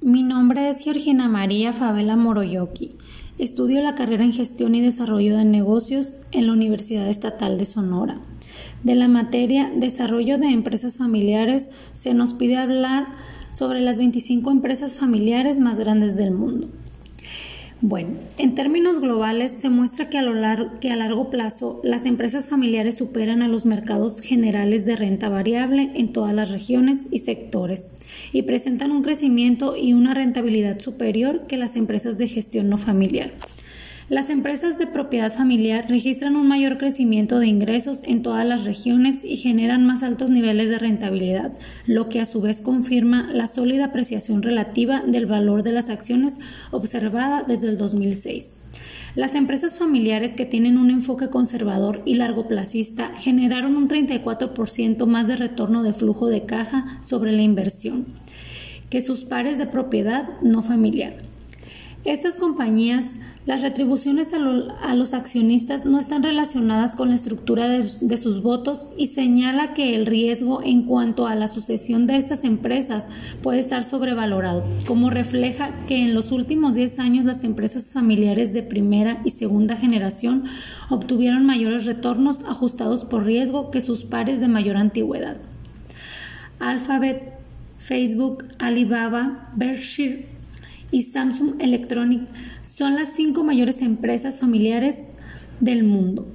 Mi nombre es Georgina María Favela Moroyoki. Estudio la carrera en Gestión y Desarrollo de Negocios en la Universidad Estatal de Sonora. De la materia Desarrollo de Empresas Familiares se nos pide hablar sobre las 25 empresas familiares más grandes del mundo. Bueno, en términos globales se muestra que a, lo largo, que a largo plazo las empresas familiares superan a los mercados generales de renta variable en todas las regiones y sectores y presentan un crecimiento y una rentabilidad superior que las empresas de gestión no familiar. Las empresas de propiedad familiar registran un mayor crecimiento de ingresos en todas las regiones y generan más altos niveles de rentabilidad, lo que a su vez confirma la sólida apreciación relativa del valor de las acciones observada desde el 2006. Las empresas familiares que tienen un enfoque conservador y largoplacista generaron un 34% más de retorno de flujo de caja sobre la inversión que sus pares de propiedad no familiar. Estas compañías, las retribuciones a, los accionistas no están relacionadas con la estructura de, sus votos y señala que el riesgo en cuanto a la sucesión de estas empresas puede estar sobrevalorado, como refleja que en los últimos 10 años las empresas familiares de primera y segunda generación obtuvieron mayores retornos ajustados por riesgo que sus pares de mayor antigüedad. Alphabet, Facebook, Alibaba, Berkshire y Samsung Electronic son las cinco mayores empresas familiares del mundo.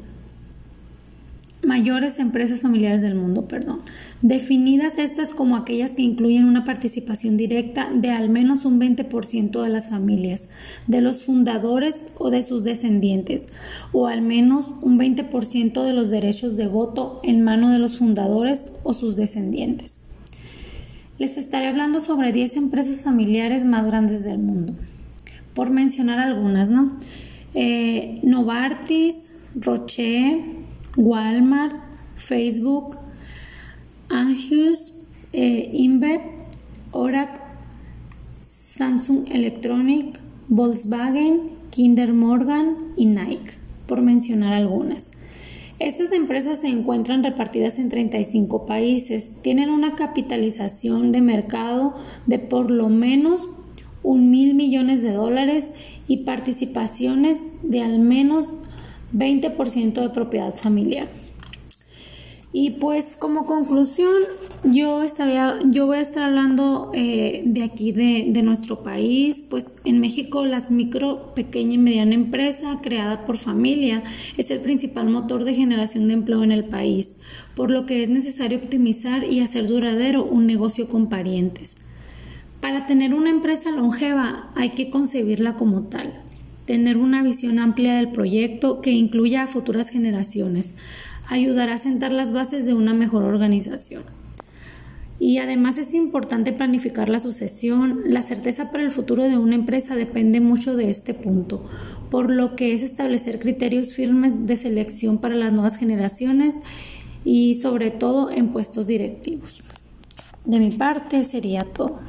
Mayores empresas familiares del mundo, perdón. Definidas estas como aquellas que incluyen una participación directa de al menos un 20% de las familias, de los fundadores o de sus descendientes, o al menos un 20% de los derechos de voto en mano de los fundadores o sus descendientes les estaré hablando sobre 10 empresas familiares más grandes del mundo. Por mencionar algunas, ¿no? Eh, Novartis, Roche, Walmart, Facebook, Angius, eh, InBev, Oracle, Samsung Electronic, Volkswagen, Kinder Morgan y Nike, por mencionar algunas. Estas empresas se encuentran repartidas en 35 países, tienen una capitalización de mercado de por lo menos un mil millones de dólares y participaciones de al menos 20% de propiedad familiar. Y pues como conclusión, yo, estaría, yo voy a estar hablando eh, de aquí, de, de, nuestro país. Pues en México las micro, pequeña y mediana empresa creada por familia es el principal motor de generación de empleo en el país, por lo que es necesario optimizar y hacer duradero un negocio con parientes. Para tener una empresa longeva hay que concebirla como tal, tener una visión amplia del proyecto que incluya a futuras generaciones ayudará a sentar las bases de una mejor organización. Y además es importante planificar la sucesión. La certeza para el futuro de una empresa depende mucho de este punto, por lo que es establecer criterios firmes de selección para las nuevas generaciones y sobre todo en puestos directivos. De mi parte sería todo.